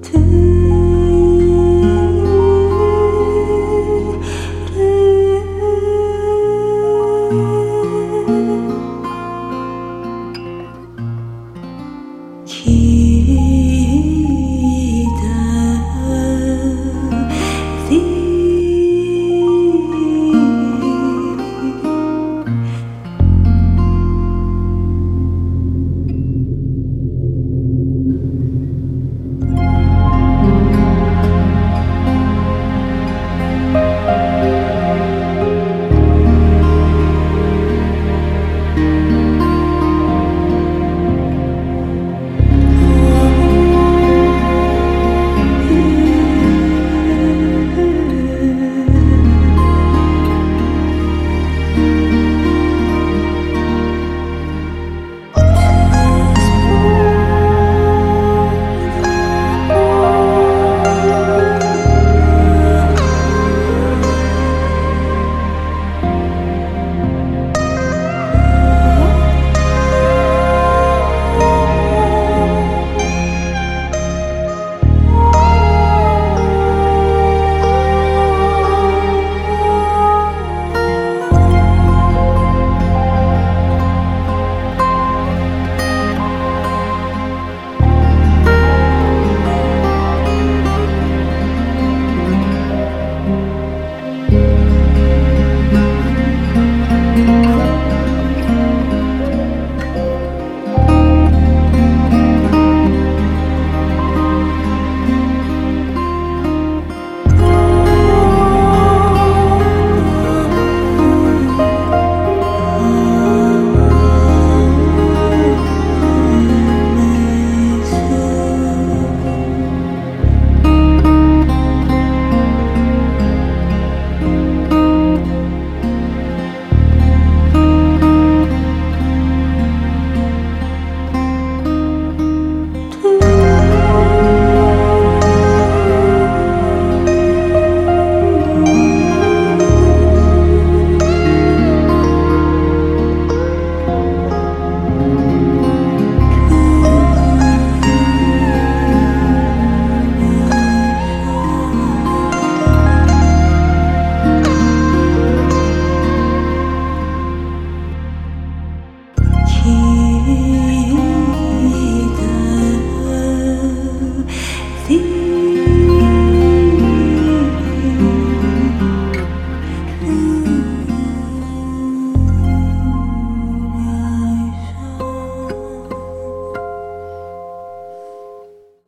的。